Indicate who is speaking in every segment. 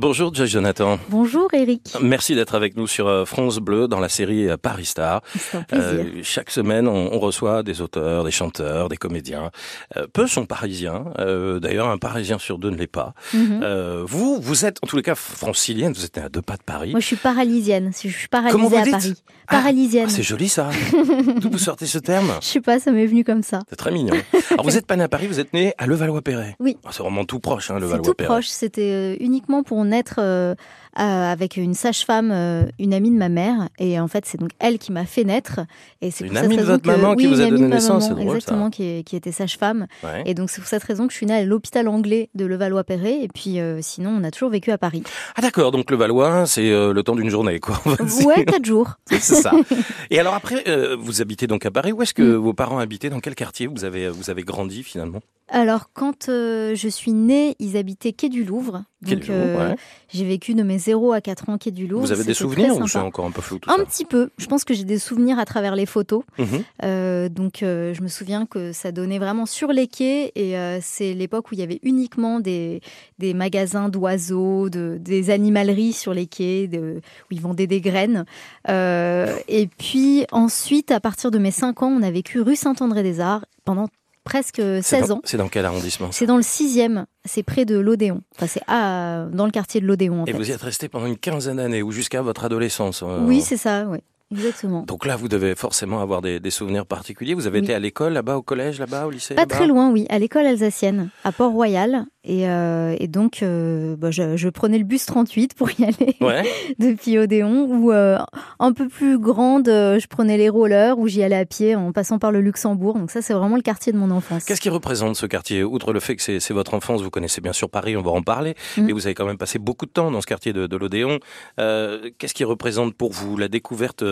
Speaker 1: Bonjour Joyce Jonathan.
Speaker 2: Bonjour Eric.
Speaker 1: Merci d'être avec nous sur euh, France Bleu dans la série euh, Paris Star.
Speaker 2: Un plaisir.
Speaker 1: Euh, chaque semaine, on, on reçoit des auteurs, des chanteurs, des comédiens. Euh, peu sont parisiens. Euh, D'ailleurs, un Parisien sur deux ne l'est pas.
Speaker 2: Mhm.
Speaker 1: Vous, vous êtes en tous les cas francilienne. Vous êtes né à deux pas de Paris.
Speaker 2: Moi, je suis paralysienne. Je suis paralysée
Speaker 1: Comment vous
Speaker 2: à
Speaker 1: dites
Speaker 2: Paris.
Speaker 1: Ah,
Speaker 2: Paralysienne.
Speaker 1: ah, c'est joli ça. D'où vous sortez ce terme
Speaker 2: je sais pas, ça m'est venu comme ça.
Speaker 1: C'est très mignon. Alors vous êtes pas né à Paris, vous êtes né à Levallois-Perret.
Speaker 2: Oui.
Speaker 1: Ah, C'est vraiment tout proche, hein,
Speaker 2: C'est tout
Speaker 1: Levallois-Perret.
Speaker 2: proche. C'était uniquement pour euh, euh, avec une sage-femme, euh, une amie de ma mère. Et en fait, c'est donc elle qui m'a fait naître. Et c'est
Speaker 1: Une amie de votre
Speaker 2: que-
Speaker 1: maman qui vous a donné naissance,
Speaker 2: maman,
Speaker 1: c'est drôle, ça.
Speaker 2: Exactement, qui, qui était sage-femme.
Speaker 1: Ouais.
Speaker 2: Et donc, c'est pour cette raison que je suis née à l'hôpital anglais de Levallois-Perret. Et puis, euh, sinon, on a toujours vécu à Paris.
Speaker 1: Ah d'accord, donc le Valois, c'est euh, le temps d'une journée, quoi.
Speaker 2: Ouais, quatre jours.
Speaker 1: C'est ça. Et alors après, euh, vous habitez donc à Paris. Où est-ce que
Speaker 2: Mm.
Speaker 1: vos parents habitaient? Dans quel quartier vous avez vous avez grandi finalement?
Speaker 2: Alors, quand euh, je suis née, ils habitaient quai du Louvre.
Speaker 1: Quai
Speaker 2: Donc,
Speaker 1: du Louvre,
Speaker 2: euh,
Speaker 1: ouais.
Speaker 2: j'ai vécu de mes 0 à 4 ans quai du Louvre.
Speaker 1: Vous avez des souvenirs ou c'est encore un peu flou tout
Speaker 2: Un
Speaker 1: ça
Speaker 2: petit peu. Je pense que j'ai des souvenirs à travers les photos.
Speaker 1: Mhm.
Speaker 2: Euh, donc, euh, je me souviens que ça donnait vraiment sur les quais. Et euh, c'est l'époque où il y avait uniquement des, des magasins d'oiseaux, de, des animaleries sur les quais, de, où ils vendaient des graines. Et puis ensuite, à partir de mes 5 ans, on a vécu rue Saint-André-des-Arts pendant presque
Speaker 1: C'est
Speaker 2: 16
Speaker 1: dans-
Speaker 2: ans.
Speaker 1: C'est dans quel arrondissement
Speaker 2: C'est dans le sixième, c'est près de l'Odéon. Enfin, c'est à- dans le quartier de l'Odéon, en
Speaker 1: Et
Speaker 2: fait.
Speaker 1: vous y êtes resté pendant une quinzaine d'années ou jusqu'à votre adolescence euh,
Speaker 2: Oui, c'est ça, oui. Exactement.
Speaker 1: Donc là, vous devez forcément avoir des, des souvenirs particuliers. Vous avez
Speaker 2: Oui.
Speaker 1: été à l'école là-bas, au collège là-bas, au lycée
Speaker 2: Pas très loin, oui, à l'école alsacienne, à Port-Royal. Et, euh, et donc, euh, bah, je, je prenais le bus 38 pour y aller
Speaker 1: Ouais.
Speaker 2: depuis Odéon. Ou euh, un peu plus grande, je prenais les rollers, où j'y allais à pied en passant par le Luxembourg. Donc ça, c'est vraiment le quartier de mon enfance.
Speaker 1: Qu'est-ce qui représente ce quartier Outre le fait que c'est votre enfance, vous connaissez bien sûr Paris, on va en parler,
Speaker 2: Mhm.
Speaker 1: mais vous avez quand même passé beaucoup de temps dans ce quartier de, de l'Odéon. Qu'est-ce qui représente pour vous la découverte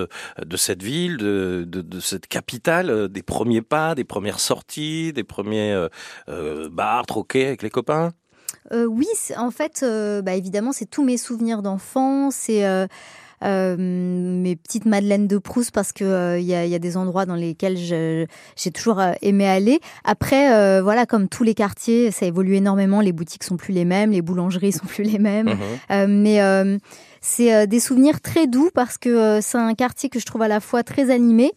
Speaker 1: de cette ville, de, cette capitale, euh, des premiers pas, des premières sorties, des premiers euh, euh, bars, troquets avec les copains?
Speaker 2: Oui, en fait, bah, évidemment, c'est tous mes souvenirs d'enfance, c'est euh, mes petites madeleines de Proust parce que euh, il y, a, il y a des endroits dans lesquels j'ai toujours euh, aimé aller. Après, voilà, comme tous les quartiers, ça évolue énormément. Les boutiques sont plus les mêmes, les boulangeries sont plus les mêmes.
Speaker 1: Mhm.
Speaker 2: Mais c'est des souvenirs très doux parce que c'est un quartier que je trouve à la fois très animé,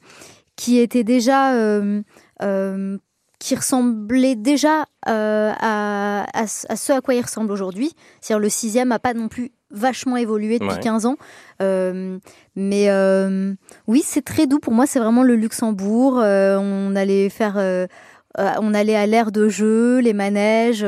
Speaker 2: qui était déjà, qui ressemblait déjà euh, à, à, ce- à ce à quoi il ressemble aujourd'hui. C'est-à-dire le sixième a pas non plus vachement évolué depuis
Speaker 1: Ouais.
Speaker 2: 15 ans. Euh, mais euh, oui, c'est très doux. Pour moi, c'est vraiment le Luxembourg. Euh, on allait faire, on allait à l'aire de jeu, les manèges.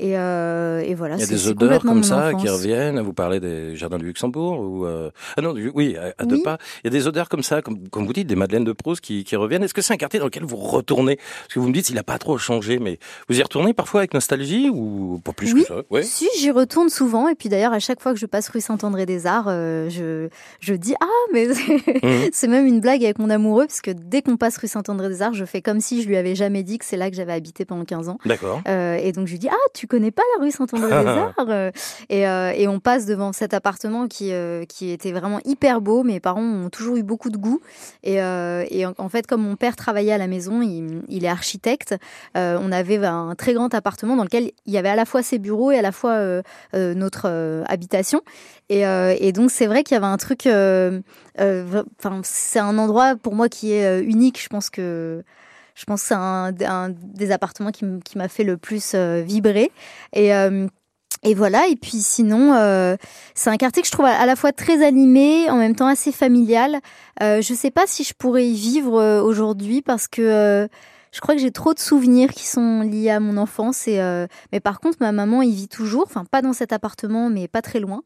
Speaker 2: Euh, et, euh, et voilà,
Speaker 1: Il y a des odeurs comme ça qui reviennent. Vous parlez des jardins du Luxembourg ou euh... ah non, du- oui, à, à deux
Speaker 2: Oui.
Speaker 1: pas. Il y a des odeurs comme ça, comme, comme vous dites, des madeleines de Proust qui, qui reviennent. Est-ce que c'est un quartier dans lequel vous retournez? Parce que vous me dites, il n'a pas trop changé, mais vous y retournez parfois avec nostalgie ou pas plus
Speaker 2: Oui.
Speaker 1: que ça? Ouais.
Speaker 2: Si, j'y retourne souvent. Et puis d'ailleurs, à chaque fois que je passe rue Saint-André-des-Arts, euh, je, je dis Ah, mais
Speaker 1: Mhm.
Speaker 2: c'est même une blague avec mon amoureux, parce que dès qu'on passe rue Saint-André-des-Arts, je fais comme si je lui avais jamais dit que c'est là que j'avais habité pendant 15 ans.
Speaker 1: D'accord.
Speaker 2: Et donc je lui dis ah tu connais pas la rue Saint-André-des-Arts Euh, et, euh, et on passe devant cet appartement qui euh, qui était vraiment hyper beau. Mes parents ont toujours eu beaucoup de goût et, euh, et en, en fait comme mon père travaillait à la maison, il, il est architecte. on avait un très grand appartement dans lequel il y avait à la fois ses bureaux et à la fois notre habitation. Et, et donc c'est vrai qu'il y avait un truc. Enfin c'est un endroit pour moi qui est unique. Je pense que je pense que c'est un, des appartements qui, m'a fait le plus euh, vibrer. Et, euh, et voilà. Et puis sinon, euh, c'est un quartier que je trouve à, la fois très animé, en même temps assez familial. Euh, je sais pas si je pourrais y vivre aujourd'hui parce que je crois que j'ai trop de souvenirs qui sont liés à mon enfance. Mais par contre, ma maman y vit toujours. Enfin, pas dans cet appartement, mais pas très loin.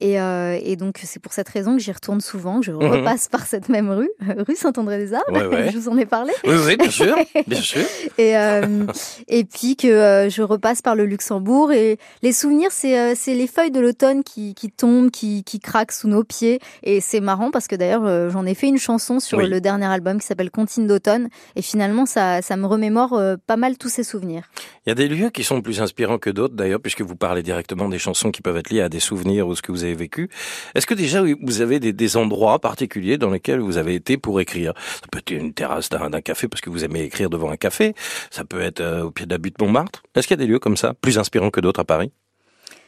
Speaker 2: Et, euh, et donc, c'est pour cette raison que j'y retourne souvent, que je repasse par cette même rue, rue Saint-André-des-Arts.
Speaker 1: Ouais, ouais.
Speaker 2: je vous en ai parlé.
Speaker 1: Oui, oui, bien sûr, bien sûr.
Speaker 2: Et, euh, et puis que euh, je repasse par le Luxembourg. Et les souvenirs, c'est les feuilles de l'automne qui, qui tombent, qui, qui craquent sous nos pieds. Et c'est marrant parce que d'ailleurs, j'en ai fait une chanson sur
Speaker 1: Oui.
Speaker 2: le dernier album qui s'appelle Contine d'automne. Et finalement, ça, ça me remémore pas mal tous ces souvenirs.
Speaker 1: Il y a des lieux qui sont plus inspirants que d'autres, d'ailleurs, puisque vous parlez directement des chansons qui peuvent être liées à des souvenirs ou ce que vous avez vécu. Est-ce que déjà vous avez des, endroits particuliers dans lesquels vous avez été pour écrire? Ça peut être une terrasse d'un d'un café parce que vous aimez écrire devant un café. Ça peut être euh, au pied de la butte Montmartre. Est-ce qu'il y a des lieux comme ça, plus inspirants que d'autres à Paris?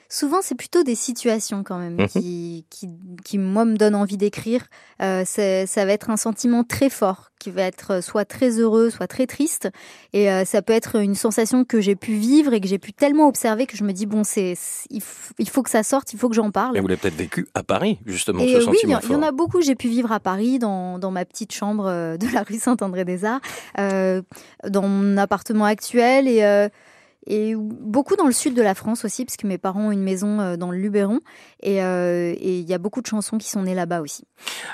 Speaker 2: Souvent, c'est plutôt des situations quand même
Speaker 1: Mhm.
Speaker 2: qui, qui, qui, moi, me donnent envie d'écrire. Euh, ça va être un sentiment très fort qui va être soit très heureux, soit très triste. Et euh, ça peut être une sensation que j'ai pu vivre et que j'ai pu tellement observer que je me dis, bon, c'est, il, faut que ça sorte, il faut que j'en parle.
Speaker 1: Mais vous l'avez peut-être vécu à Paris, justement,
Speaker 2: Et
Speaker 1: ce
Speaker 2: euh, oui, il y,
Speaker 1: sentiment
Speaker 2: en- il y en
Speaker 1: fort.
Speaker 2: a beaucoup. J'ai pu vivre à Paris, dans, dans ma petite chambre euh, de la rue Saint-André-des-Arts, euh, dans mon appartement actuel et, euh, et beaucoup dans le sud de la France aussi, parce que mes parents ont une maison euh, dans le Luberon. Et euh, et il y a beaucoup de chansons qui sont nées là-bas aussi.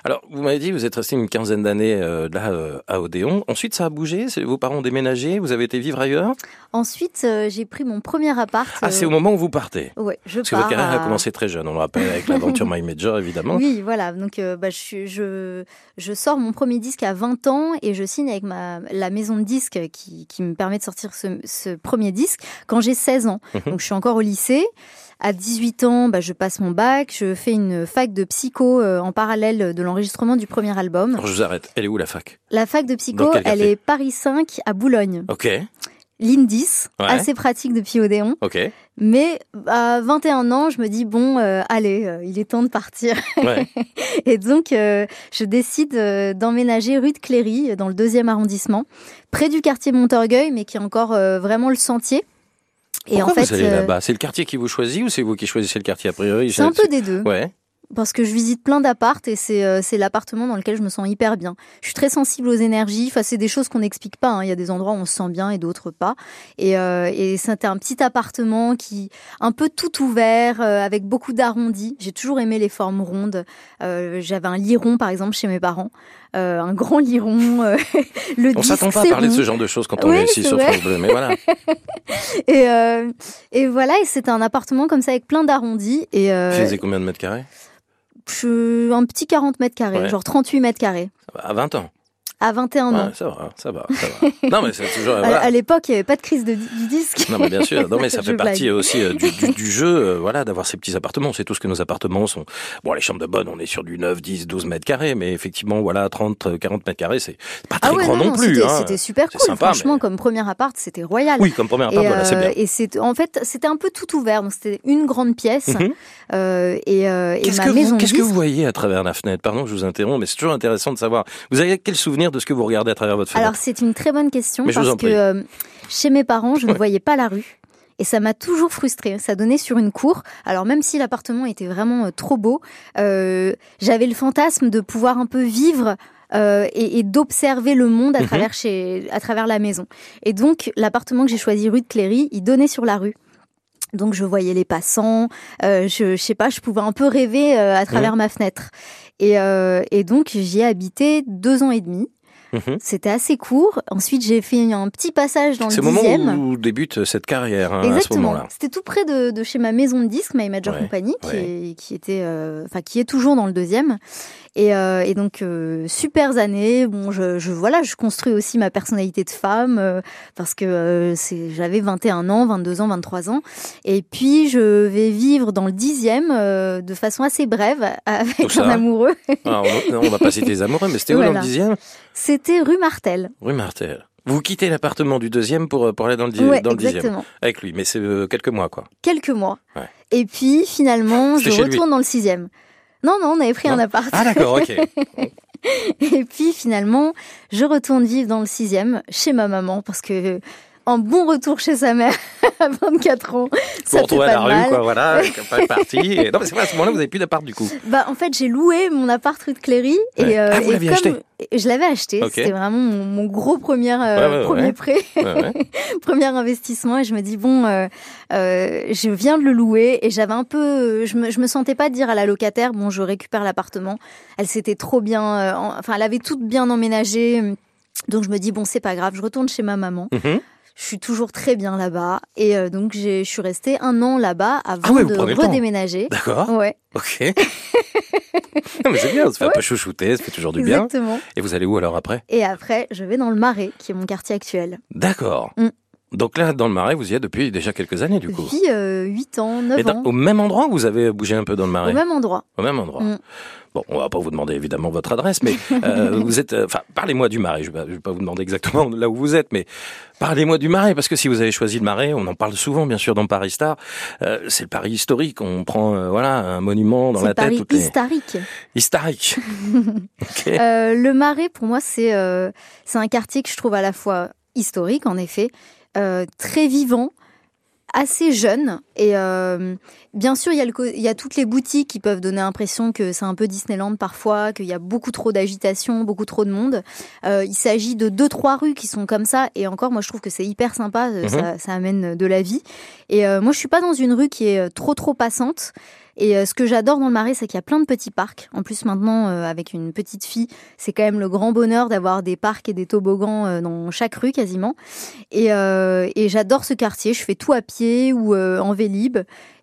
Speaker 1: Alors, vous m'avez dit, vous êtes resté une quinzaine d'années euh, là euh, à Odéon. Ensuite, ça a bougé? Vos parents ont déménagé? Vous avez été vivre ailleurs?
Speaker 2: Ensuite, j'ai pris mon premier appart.
Speaker 1: Ah, c'est au moment où vous partez?
Speaker 2: Ouais, je
Speaker 1: Parce que votre carrière a commencé très jeune. On le rappelle avec l'aventure My Major, évidemment.
Speaker 2: Oui, voilà. Donc, bah, je, je, je sors mon premier disque à 20 ans et je signe avec ma, la maison de disques qui, qui me permet de sortir ce, ce premier disque quand j'ai 16 ans.
Speaker 1: Mhm.
Speaker 2: Donc, je suis encore au lycée. À 18 ans, bah, je passe mon bac. Je fais une fac de psycho euh, en parallèle de l'enregistrement du premier album.
Speaker 1: Alors, je vous arrête. Elle est où la fac?
Speaker 2: La fac de psycho, elle est Paris 5 à Boulogne.
Speaker 1: Ok,
Speaker 2: L'Indis,
Speaker 1: Ouais.
Speaker 2: assez pratique depuis Odéon.
Speaker 1: ok.
Speaker 2: Mais à 21 ans, je me dis, bon, euh, allez, euh, il est temps de partir.
Speaker 1: Ouais.
Speaker 2: Et donc, euh, je décide d'emménager rue de Cléry, dans le deuxième arrondissement, près du quartier Montorgueil, mais qui est encore vraiment le sentier. Et
Speaker 1: Pourquoi
Speaker 2: en fait,
Speaker 1: vous allez
Speaker 2: euh,
Speaker 1: là-bas? C'est le quartier qui vous choisit ou c'est vous qui choisissez le quartier a priori?
Speaker 2: C'est un peu des deux.
Speaker 1: Ouais.
Speaker 2: Parce que je visite plein d'appartes et c'est euh, l'appartement dans lequel je me sens hyper bien. Je suis très sensible aux énergies. Enfin, c'est des choses qu'on n'explique pas. hein. Il y a des endroits où on se sent bien et d'autres pas. Et, euh, et c'était un petit appartement qui un peu tout ouvert euh, avec beaucoup d'arrondis. J'ai toujours aimé les formes rondes. J'avais un lit rond par exemple chez mes parents, Euh, un grand lit rond. euh, le
Speaker 1: On s'attend pas à parler de ce genre de choses quand on
Speaker 2: Oui,
Speaker 1: est ici sur
Speaker 2: vrai.
Speaker 1: France Bleu. Mais voilà.
Speaker 2: Et, euh, et voilà. Et c'était un appartement comme ça avec plein d'arrondis. Et euh,
Speaker 1: Vous faisiez combien de mètres carrés?
Speaker 2: je- un petit 40 mètres carrés,
Speaker 1: Ouais.
Speaker 2: genre 38 mètres carrés.
Speaker 1: À 20 ans.
Speaker 2: À 21 ans.
Speaker 1: Ouais, ça va, ça va, ça va. non, mais c'est toujours.
Speaker 2: À-
Speaker 1: voilà.
Speaker 2: À l'époque, il n'y avait pas de crise de, du disque.
Speaker 1: Non, mais bien sûr. Non, mais ça fait partie
Speaker 2: blague.
Speaker 1: aussi euh, du, du, du jeu, euh, voilà, d'avoir ces petits appartements. C'est tout ce que nos appartements sont. Bon, les chambres de bonne, on est sur du 9, 10, 12 mètres carrés, mais effectivement, voilà, 30, euh, 40 mètres carrés, c'est pas très
Speaker 2: Ah ouais,
Speaker 1: grand non, plus.
Speaker 2: c'était
Speaker 1: hein.
Speaker 2: c'était super cool.
Speaker 1: sympa,
Speaker 2: Franchement,
Speaker 1: mais-
Speaker 2: comme premier appart, c'était royal.
Speaker 1: Oui, comme première
Speaker 2: Et,
Speaker 1: part, voilà, c'est
Speaker 2: euh,
Speaker 1: bien.
Speaker 2: et c'est en fait c'était un peu tout ouvert donc c'était une grande pièce
Speaker 1: Mhm.
Speaker 2: Euh, et, euh, et
Speaker 1: Qu'est-ce
Speaker 2: ma
Speaker 1: que,
Speaker 2: maison
Speaker 1: vous,
Speaker 2: de
Speaker 1: qu'est-ce que
Speaker 2: disques-
Speaker 1: vous voyez à travers la fenêtre? Pardon, je vous interromps, mais c'est toujours intéressant de savoir. Vous avez quel souvenir de ce que vous regardez à travers votre fenêtre?
Speaker 2: Alors c'est une très bonne question
Speaker 1: Mais
Speaker 2: parce que euh, chez mes parents je ne voyais pas la rue et ça m'a toujours frustrée. Ça donnait sur une cour. Alors même si l'appartement était vraiment trop beau, euh, j'avais le fantasme de pouvoir un peu vivre euh, et, et d'observer le monde à
Speaker 1: Mhm.
Speaker 2: travers chez, à travers la maison. Et donc l'appartement que j'ai choisi rue de Cléry, il donnait sur la rue. Donc je voyais les passants, euh, je, je sais pas, je pouvais un peu rêver euh, à travers ma fenêtre. Et, euh, et donc j'y ai habité deux ans et demi.
Speaker 1: Mhm.
Speaker 2: C'était assez court. Ensuite j'ai fait un petit passage dans le
Speaker 1: C'est le moment
Speaker 2: dixième.
Speaker 1: où débute cette carrière, hein, à ce
Speaker 2: Exactement. C'était tout près de, de chez ma maison de disques, My Major
Speaker 1: Ouais,
Speaker 2: Company, qui,
Speaker 1: ouais.
Speaker 2: est, qui était, euh, enfin qui est toujours dans le deuxième. Et, euh, et donc euh, super années. Bon, je, je voilà, je construis aussi ma personnalité de femme euh, parce que c'est, j'avais 21 ans, 22 ans, 23 ans. Et puis je vais vivre dans le dixième de façon assez brève avec un amoureux.
Speaker 1: Alors, on, non, on va pas citer les amoureux, mais c'était où dans le dixième?
Speaker 2: C'était rue Martel.
Speaker 1: Rue Martel. Vous quittez l'appartement du deuxième pour, pour aller dans le, di-
Speaker 2: ouais,
Speaker 1: dans le dixième. Avec lui, mais c'est quelques mois, quoi.
Speaker 2: Quelques mois.
Speaker 1: Ouais.
Speaker 2: Et puis finalement, je
Speaker 1: lui.
Speaker 2: retourne dans le sixième. Non, non, on avait pris
Speaker 1: Non.
Speaker 2: un appart.
Speaker 1: Ah, d'accord, ok.
Speaker 2: Et puis finalement, je retourne vivre dans le sixième chez ma maman parce que un bon retour chez sa mère à 24 ans, ça fait
Speaker 1: retrouvez
Speaker 2: pas
Speaker 1: à la
Speaker 2: de
Speaker 1: rue,
Speaker 2: mal.
Speaker 1: quoi, voilà, pas parti. Et... Non, mais c'est à ce moment-là, vous n'avez plus d'appart, du coup.
Speaker 2: Bah en fait, j'ai loué mon appart rue de Cléry
Speaker 1: Ouais.
Speaker 2: et, euh,
Speaker 1: Ah, vous
Speaker 2: et
Speaker 1: l'aviez
Speaker 2: comme
Speaker 1: acheté?
Speaker 2: je l'avais acheté, c'était vraiment mon, mon gros premier euh,
Speaker 1: Ouais, ouais,
Speaker 2: premier
Speaker 1: ouais.
Speaker 2: prêt,
Speaker 1: Ouais, ouais.
Speaker 2: premier investissement et je me dis bon, euh, euh, je viens de le louer et j'avais un peu, je me je me sentais pas dire à la locataire bon je récupère l'appartement, elle s'était trop bien, euh, en- enfin elle avait tout bien emménagé. Donc je me dis bon c'est pas grave, je retourne chez ma maman.
Speaker 1: Mhm.
Speaker 2: Je suis toujours très bien là-bas et euh, donc je suis restée un an là-bas avant
Speaker 1: Ah ouais,
Speaker 2: de redéménager.
Speaker 1: D'accord,
Speaker 2: Ouais,
Speaker 1: ok. non, mais c'est bien, ça fait un peu chouchouter, ça fait toujours du bien.
Speaker 2: exactement.
Speaker 1: Et vous allez où alors après?
Speaker 2: Et après, je vais dans le Marais, qui est mon quartier actuel.
Speaker 1: D'accord.
Speaker 2: Mm.
Speaker 1: Donc là, dans le Marais, vous y êtes depuis déjà quelques années, du coup.
Speaker 2: Depuis euh, 8 ans, 9
Speaker 1: Et dans-
Speaker 2: ans.
Speaker 1: au même endroit ou vous avez bougé un peu dans le Marais?
Speaker 2: Au même endroit.
Speaker 1: Au même endroit.
Speaker 2: Mm.
Speaker 1: Bon, on va pas vous demander évidemment votre adresse, mais euh, vous êtes. euh, Enfin, parlez-moi du Marais. Je je vais pas vous demander exactement là où vous êtes, mais parlez-moi du Marais parce que si vous avez choisi le Marais, on en parle souvent, bien sûr, dans Paris Star. Euh, c'est le Paris historique. On prend voilà un monument dans la tête.
Speaker 2: Paris
Speaker 1: toutes les-
Speaker 2: historique.
Speaker 1: Historique.
Speaker 2: Le Marais, pour moi, c'est c'est un quartier que je trouve à la fois historique, en effet, très vivant, assez jeune. Et euh, bien sûr, il y, a le co- il y a toutes les boutiques qui peuvent donner l'impression que c'est un peu Disneyland parfois, qu'il y a beaucoup trop d'agitation, beaucoup trop de monde. Euh, il s'agit de deux, trois rues qui sont comme ça. Et encore, moi, je trouve que c'est hyper sympa. euh,
Speaker 1: Mhm.
Speaker 2: ça, ça amène de la vie. Et euh, moi, je suis pas dans une rue qui est euh, trop, trop passante. Et euh, ce que j'adore dans le Marais, c'est qu'il y a plein de petits parcs. En plus, maintenant, euh, avec une petite fille, c'est quand même le grand bonheur d'avoir des parcs et des toboggans euh, dans chaque rue quasiment. Et, et j'adore ce quartier. Je fais tout à pied ou en vélib.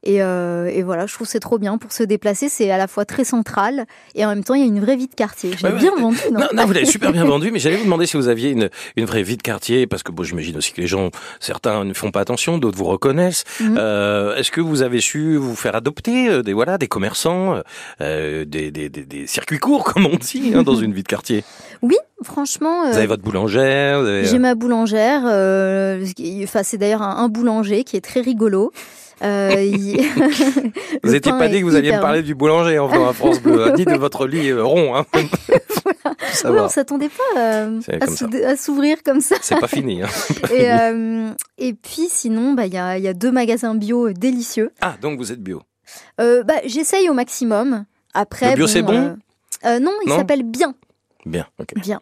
Speaker 2: Et, euh, et voilà, je trouve que c'est trop bien pour se déplacer. C'est à la fois très central et en même temps, il y a une vraie vie de quartier. J'ai
Speaker 1: ouais.
Speaker 2: bien vendu, non,
Speaker 1: Non, non, vous l'avez super bien vendu, mais j'allais vous demander si vous aviez une, une vraie vie de quartier, parce que bon, j'imagine aussi que les gens, certains ne font pas attention, d'autres vous reconnaissent.
Speaker 2: Mhm.
Speaker 1: Euh, Est-ce que vous avez su vous faire adopter euh, des voilà des commerçants, des, des, des, des circuits courts, comme on dit, hein, dans une vie de quartier?
Speaker 2: Oui, franchement.
Speaker 1: Vous avez votre boulangère, avez...
Speaker 2: J'ai ma boulangère. enfin, c'est d'ailleurs un, un boulanger qui est très rigolo. Euh,
Speaker 1: vous n'étiez pas dit que vous alliez me parler du boulanger en venant à France Bleu, hein, ni de votre lit euh, rond. Hein. Va,
Speaker 2: on s'attendait pas euh, à, s'ouvrir comme ça.
Speaker 1: c'est pas fini. Hein.
Speaker 2: Et, euh, et puis sinon, bah, il y, a, il y a deux magasins bio délicieux.
Speaker 1: Ah, donc vous êtes bio.
Speaker 2: Euh, bah, J'essaye au maximum. Après,
Speaker 1: Le bio, c'est bon?
Speaker 2: euh, euh, Non, il s'appelle Bien.
Speaker 1: Bien, ok.
Speaker 2: Bien.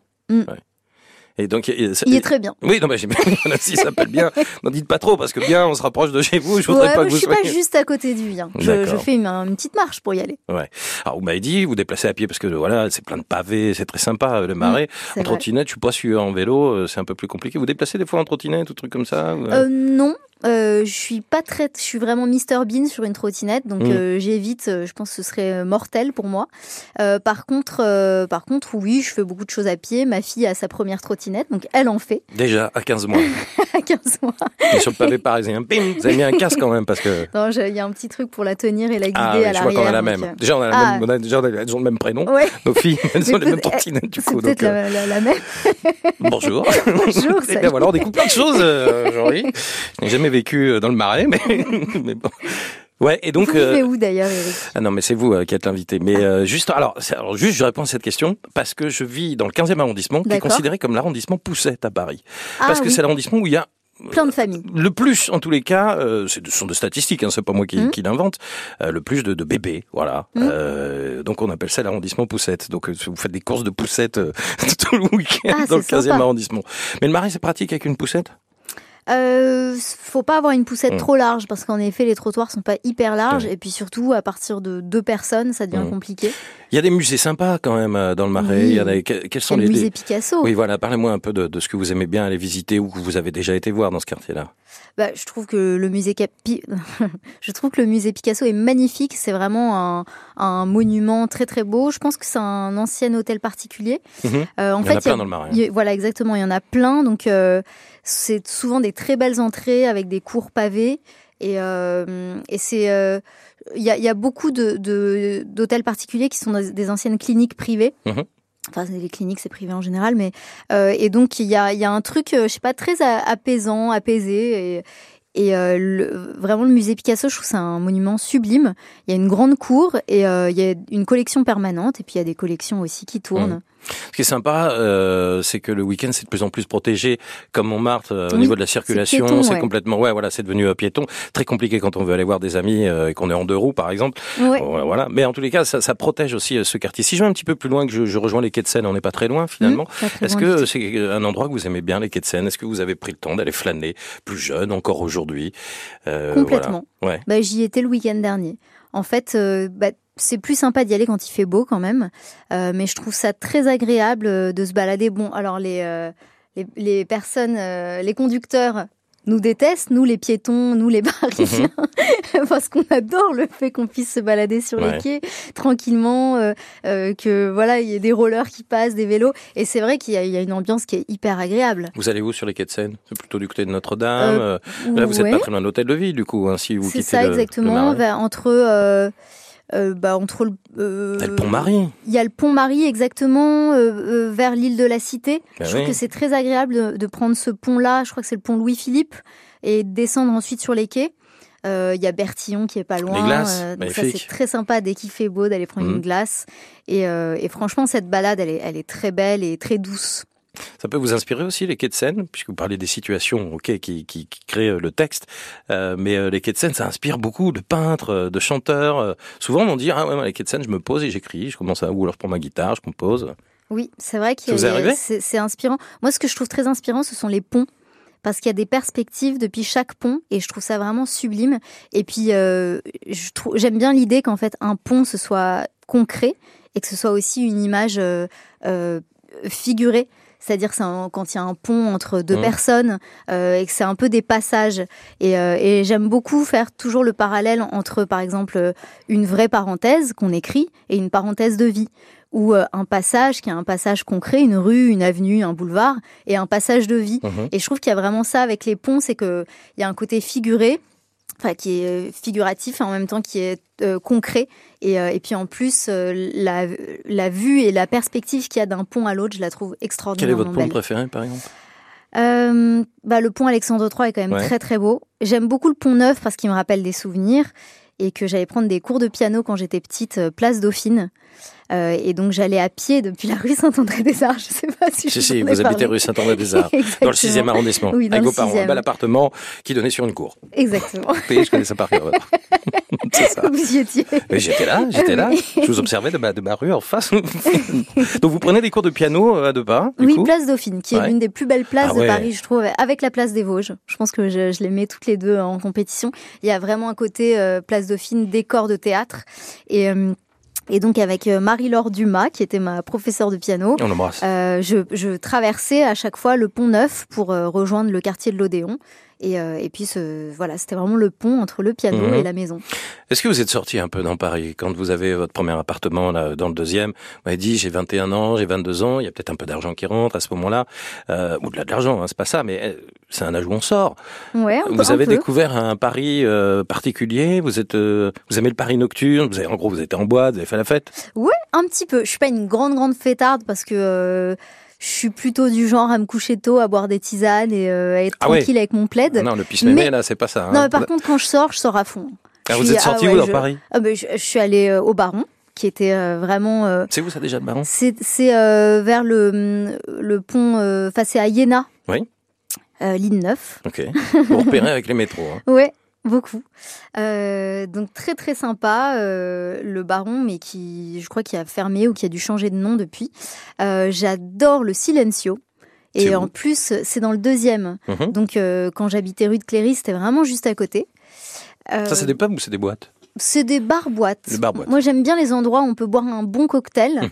Speaker 1: Et donc, et-
Speaker 2: Il est très bien.
Speaker 1: Oui, non, mais j'ai bien, voilà, si ça s'appelle bien. N'en dites pas trop, parce que bien, on se rapproche de chez vous. Je voudrais
Speaker 2: Ouais,
Speaker 1: pas que
Speaker 2: je
Speaker 1: vous
Speaker 2: suis pas juste à côté du Bien. Je,
Speaker 1: D'accord.
Speaker 2: je fais une, une petite marche pour y aller.
Speaker 1: Alors, vous m'avez dit, vous déplacez à pied parce que voilà, c'est plein de pavés, c'est très sympa, euh, le marais.
Speaker 2: C'est
Speaker 1: en trottinette, je suis pas sûr, en vélo, euh, c'est un peu plus compliqué. Vous déplacez des fois en trottinette ou truc comme ça euh
Speaker 2: Euh, non, euh, je suis pas très, je suis vraiment Mr Bean sur une trottinette, donc
Speaker 1: Mm.
Speaker 2: euh, j'évite. euh, je pense que ce serait mortel pour moi. Euh, par contre, par contre, oui, je fais beaucoup de choses à pied. Ma fille a sa première trottinette, donc elle en fait
Speaker 1: Déjà, à 15 mois.
Speaker 2: à 15 mois.
Speaker 1: Et sur le pavé parisien, bim, vous avez mis un casque quand même parce que.
Speaker 2: Non, il y a un petit truc pour la tenir et la guider
Speaker 1: Ah,
Speaker 2: à
Speaker 1: oui, je
Speaker 2: l'arrière.
Speaker 1: qu'on a la même. Déjà, on a la
Speaker 2: Ah.
Speaker 1: même, on a, déjà, elles ont le même prénom.
Speaker 2: Ouais,
Speaker 1: Nos filles, elles ont les mêmes trottinettes du coup.
Speaker 2: peut-être la, la- la même.
Speaker 1: bonjour.
Speaker 2: Bonjour,
Speaker 1: Eh
Speaker 2: salut.
Speaker 1: bien voilà, on découvre plein de choses aujourd'hui. Je n'ai jamais vécu euh, dans le marais, mais, mais bon. Ouais, et donc.
Speaker 2: Vous
Speaker 1: euh,
Speaker 2: vivez où d'ailleurs, Eric
Speaker 1: Ah non, mais c'est vous euh, qui êtes l'invité. Mais euh, juste, alors, juste, je réponds à cette question parce que je vis dans le 15e arrondissement, qui est considéré comme l'arrondissement Poussette à Paris.
Speaker 2: Ah
Speaker 1: parce que
Speaker 2: oui,
Speaker 1: c'est l'arrondissement où il y a
Speaker 2: plein de familles.
Speaker 1: le plus, en tous les cas, euh, ce sont des statistiques, hein, c'est pas moi qui, qui l'invente, euh, le plus de, de bébés, voilà. Euh, donc on appelle ça l'arrondissement Poussette. Donc vous faites des courses de poussettes tout le week-end
Speaker 2: Ah,
Speaker 1: dans le
Speaker 2: c'est
Speaker 1: 15e
Speaker 2: sympa.
Speaker 1: arrondissement. Mais le marais, c'est pratique avec une poussette?
Speaker 2: Euh, faut pas avoir une poussette
Speaker 1: Mm.
Speaker 2: trop large parce qu'en effet les trottoirs sont pas hyper larges et puis surtout à partir de deux personnes ça devient
Speaker 1: Mm.
Speaker 2: compliqué.
Speaker 1: Il y a des musées sympas quand même euh, dans le marais.
Speaker 2: Oui.
Speaker 1: Il y a, que- quels sont
Speaker 2: a le
Speaker 1: les,
Speaker 2: musée
Speaker 1: les-
Speaker 2: Picasso.
Speaker 1: Oui, voilà, parlez-moi un peu de, de ce que vous aimez bien aller visiter ou que vous avez déjà été voir dans ce quartier-là.
Speaker 2: Bah, je trouve que le musée Capi... je trouve que le musée Picasso est magnifique. C'est vraiment un, un monument très très beau. Je pense que c'est un ancien hôtel particulier.
Speaker 1: Mhm.
Speaker 2: Euh, en
Speaker 1: Il y en a
Speaker 2: il y
Speaker 1: plein
Speaker 2: a-
Speaker 1: dans le marais.
Speaker 2: a- voilà exactement. Il y en a plein. Donc euh, c'est souvent des très belles entrées avec des cours pavés. Et, euh, et c'est euh, il y, a, il y a beaucoup de de- d'hôtels particuliers qui sont des, anciennes cliniques privées.
Speaker 1: Mhm.
Speaker 2: Enfin, les cliniques, c'est privé en général, mais euh, et donc il y a, il y a un truc, euh, je sais pas, très apaisant, apaisé et et euh, le- vraiment le musée Picasso, je trouve c'est un monument sublime. Il y a une grande cour et euh, il y a une collection permanente et puis il y a des collections aussi qui tournent.
Speaker 1: Ce qui est sympa, euh, c'est que le week-end c'est de plus en plus protégé, comme Montmartre euh, au niveau de la circulation, c'est
Speaker 2: ouais.
Speaker 1: complètement, ouais, voilà, c'est devenu euh, piéton. Très compliqué quand on veut aller voir des amis euh, et qu'on est en deux roues, par exemple.
Speaker 2: Ouais.
Speaker 1: Voilà. Mais en tous les cas, ça, ça protège aussi euh, ce quartier. Si je vais un petit peu plus loin, que je, je rejoins les quais de Seine, on n'est pas très loin finalement.
Speaker 2: Mmh,
Speaker 1: Est-ce que c'est un endroit que vous aimez bien, les quais de Seine? Est-ce que vous avez pris le temps d'aller flâner, plus jeune, encore aujourd'hui? Euh,
Speaker 2: Complètement.
Speaker 1: voilà. Ouais.
Speaker 2: Bah, j'y étais le week-end dernier. En fait, euh, bah, c'est plus sympa d'y aller quand il fait beau quand même, Euh, mais je trouve ça très agréable euh, de se balader. Bon, alors les les, personnes, les conducteurs nous détestent, nous les piétons, nous les Parisiens, parce qu'on adore le fait qu'on puisse se balader sur les quais tranquillement, euh, euh, que voilà, il y ait des rollers qui passent, des vélos, et c'est vrai qu'il y, a une ambiance qui est hyper agréable.
Speaker 1: Vous allez où sur les quais de Seine? C'est plutôt du côté de Notre-Dame. Euh, là, vous êtes pas très loin de l'hôtel de ville, du coup, hein, si vous quittez
Speaker 2: C'est ça, exactement, entre. Bah, entre
Speaker 1: le, le pont Marie.
Speaker 2: Il y a le pont Marie exactement vers l'île de la Cité. Ben je trouve que c'est très agréable de, de prendre ce pont-là. Je crois que c'est le pont Louis Philippe et descendre ensuite sur les quais. Euh, il y a Bertillon qui est pas loin.
Speaker 1: Les glaces, euh, donc
Speaker 2: ça c'est très sympa dès qu'il fait beau d'aller prendre une mhm. glace. Et, euh, et, franchement cette balade elle est, elle est très belle et très douce.
Speaker 1: Ça peut vous inspirer aussi les quais de Seine, puisque vous parlez des situations, ok, qui, qui, qui créent le texte. mais les quais de Seine, ça inspire beaucoup de peintres, de chanteurs. souvent, on dit ah ouais, les quais de Seine, je me pose et j'écris. Je commence à ou alors je prends ma guitare, je compose.
Speaker 2: Oui, c'est vrai que c'est inspirant. Moi, ce que je trouve très inspirant, ce sont les ponts parce qu'il y a des perspectives depuis chaque pont et je trouve ça vraiment sublime. Et puis euh, j'aime bien l'idée qu'en fait un pont ce soit concret et que ce soit aussi une image euh, euh, figurée. C'est-à-dire quand il y a un pont entre deux mmh. personnes et que c'est un peu des passages. Et, et j'aime beaucoup faire toujours le parallèle entre, par exemple, une vraie parenthèse qu'on écrit et une parenthèse de vie ou euh, un passage qui est un passage concret, une rue, une avenue, un boulevard, et un passage de vie. Mhm. Et je trouve qu'il y a vraiment ça avec les ponts, c'est qu'il y a un côté figuré, enfin qui est euh, figuratif et en même temps qui est euh, concret. Et, et, puis en plus, la, la, vue et la perspective qu'il y a d'un pont à l'autre, je la trouve extraordinaire.
Speaker 1: Quel est votre pont préféré, par exemple?
Speaker 2: Bah, le pont Alexandre III est quand même très très beau. J'aime beaucoup le pont Neuf parce qu'il me rappelle des souvenirs et que j'allais prendre des cours de piano quand j'étais petite, place Dauphine. Euh, et donc j'allais à pied depuis la rue Saint-André-des-Arts. Je sais pas si,
Speaker 1: si, si vous habitez rue Saint-André-des-Arts, dans le 6e arrondissement, oui, avec vos parents, un bel appartement qui donnait sur une cour.
Speaker 2: Exactement.
Speaker 1: Je connais ça par cœur.
Speaker 2: C'est ça. Vous y étiez.
Speaker 1: J'étais là, j'étais là. Je vous observais de ma, de ma rue en face. donc vous prenez des cours de piano euh, à deux pas
Speaker 2: Oui, place Dauphine, qui est l'une des plus belles places ah de Paris, je trouve, avec la place des Vosges. Je pense que je, je, les mets toutes les deux en compétition. Il y a vraiment un côté euh, place Dauphine, décor de théâtre. Et et donc avec euh, Marie-Laure Dumas, qui était ma professeure de piano,
Speaker 1: euh,
Speaker 2: je, je, traversais à chaque fois le pont Neuf pour euh, rejoindre le quartier de l'Odéon. Et, euh, et puis, ce, voilà, c'était vraiment le pont entre le piano mhm. et la maison.
Speaker 1: Est-ce que vous êtes sorti un peu dans Paris quand vous avez votre premier appartement là, dans le deuxième? Vous m'avez dit j'ai 21 ans, j'ai 22 ans, il y a peut-être un peu d'argent qui rentre à ce moment-là. Euh, Au-delà de l'argent, hein, c'est pas ça, mais euh, c'est un âge où on sort.
Speaker 2: Ouais,
Speaker 1: vous avez découvert un Paris euh, particulier. Vous êtes, euh, vous aimez le Paris nocturne. Vous avez, en gros, vous êtes en boîte, vous avez fait la fête?
Speaker 2: Ouais, un petit peu. Je suis pas une grande grande fêtarde parce que je suis plutôt du genre à me coucher tôt, à boire des tisanes et euh, à être ah tranquille avec mon plaid.
Speaker 1: Non, le pisse mais... là, c'est pas ça. Hein.
Speaker 2: Non, mais par contre, quand je sors, je sors à fond.
Speaker 1: Ah, vous êtes sorti ah où dans Paris?
Speaker 2: Ah, ben, je, suis allée euh, au Baron qui était euh, vraiment.
Speaker 1: c'est où ça déjà le Baron?
Speaker 2: C'est vers le, le pont, enfin c'est à Iéna.
Speaker 1: Oui.
Speaker 2: ligne 9.
Speaker 1: Ok. Pour repérer avec les métros. Hein.
Speaker 2: Ouais. Beaucoup. Euh, donc très très sympa euh, le Baron, mais qui je crois qui a fermé ou qui a dû changer de nom depuis. Euh, j'adore le Silencio. Et en plus, c'est dans le deuxième. Mhm. Donc quand j'habitais rue de Cléry, c'était vraiment juste à côté.
Speaker 1: Ça, c'est des pubs ou c'est des boîtes?
Speaker 2: C'est des bars-boîtes. Moi, j'aime bien les endroits où on peut boire un bon cocktail.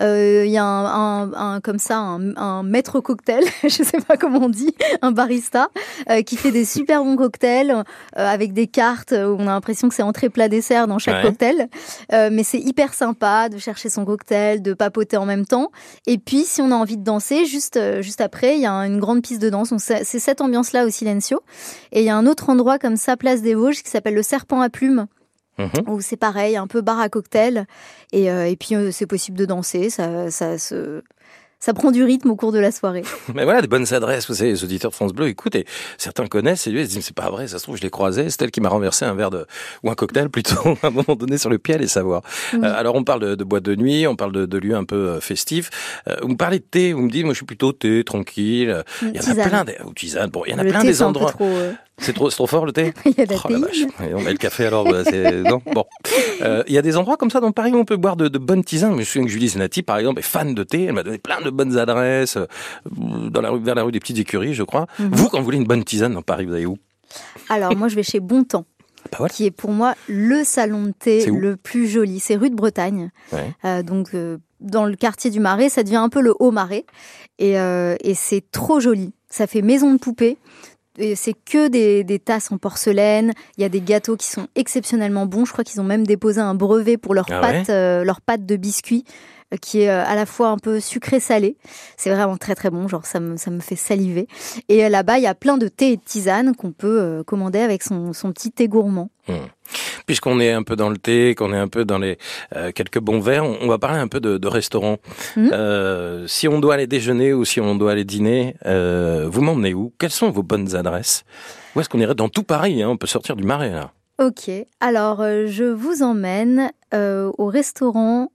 Speaker 2: Euh, il y a un, un, comme ça un, un, maître cocktail, je sais pas comment on dit, un barista euh, qui fait des super bons cocktails euh, avec des cartes où on a l'impression que c'est entrée plat dessert dans chaque cocktail. mais c'est hyper sympa de chercher son cocktail, de papoter en même temps. Et puis si on a envie de danser, juste juste après, il y a une grande piste de danse. C'est cette ambiance-là au Silencio. Et il y a un autre endroit comme ça, place des Vosges, qui s'appelle le Serpent à plumes Mhm. Où c'est pareil, un peu bar à cocktail. Et, euh, et puis euh, c'est possible de danser, ça, ça se ça prend du rythme au cours de la soirée.
Speaker 1: Mais voilà, des bonnes adresses. Vous savez, les auditeurs de France Bleu écoute, et certains connaissent, et lui, ils se disent, c'est pas vrai, ça se trouve, je l'ai croisé, c'est elle qui m'a renversé un verre de, ou un cocktail plutôt, à un moment donné sur le pied, allez savoir. Euh, alors, on parle de, de, boîte de nuit, on parle de, de lieux un peu festifs. Euh, vous me parlez de thé, vous me dites, moi, je suis plutôt thé, tranquille.
Speaker 2: Il y en a
Speaker 1: plein des, ou tisane, bon, il y en a plein des endroits. C'est trop, trop fort le thé
Speaker 2: Il y a de la
Speaker 1: oh, On met le café alors. Bah, non bon. Euh, il y a des endroits comme ça dans Paris où on peut boire de, de bonnes tisanes. Je me souviens que Julie Zenati, par exemple, est fan de thé. Elle m'a donné plein de bonnes adresses euh, dans la rue, vers la rue des Petites Écuries, je crois. Mhm. Vous, quand vous voulez une bonne tisane dans Paris, vous allez où?
Speaker 2: Alors moi, je vais chez Bontemps. Bah qui est pour moi le salon de thé le plus joli. C'est rue de Bretagne. Euh, donc euh, dans le quartier du Marais, ça devient un peu le Haut Marais. Et, euh, et c'est trop joli. Ça fait maison de poupée c'est que des, des, tasses en porcelaine. Il y a des gâteaux qui sont exceptionnellement bons. Je crois qu'ils ont même déposé un brevet pour leur
Speaker 1: Ah
Speaker 2: pâte, euh, leur pâte de biscuits qui est euh, à la fois un peu sucré-salé. C'est vraiment très très bon, genre ça me, ça me fait saliver. Et euh, là-bas, il y a plein de thés et de tisanes qu'on peut euh, commander avec son, son petit thé gourmand.
Speaker 1: Hmm. Puisqu'on est un peu dans le thé, qu'on est un peu dans les euh, quelques bons verres, on, on va parler un peu de, de restaurant.
Speaker 2: Mhm.
Speaker 1: Euh, si on doit aller déjeuner ou si on doit aller dîner, euh, vous m'emmenez où? Quelles sont vos bonnes adresses? Où est-ce qu'on irait dans tout Paris hein? On peut sortir du marais là.
Speaker 2: Ok, alors euh, je vous emmène euh, au restaurant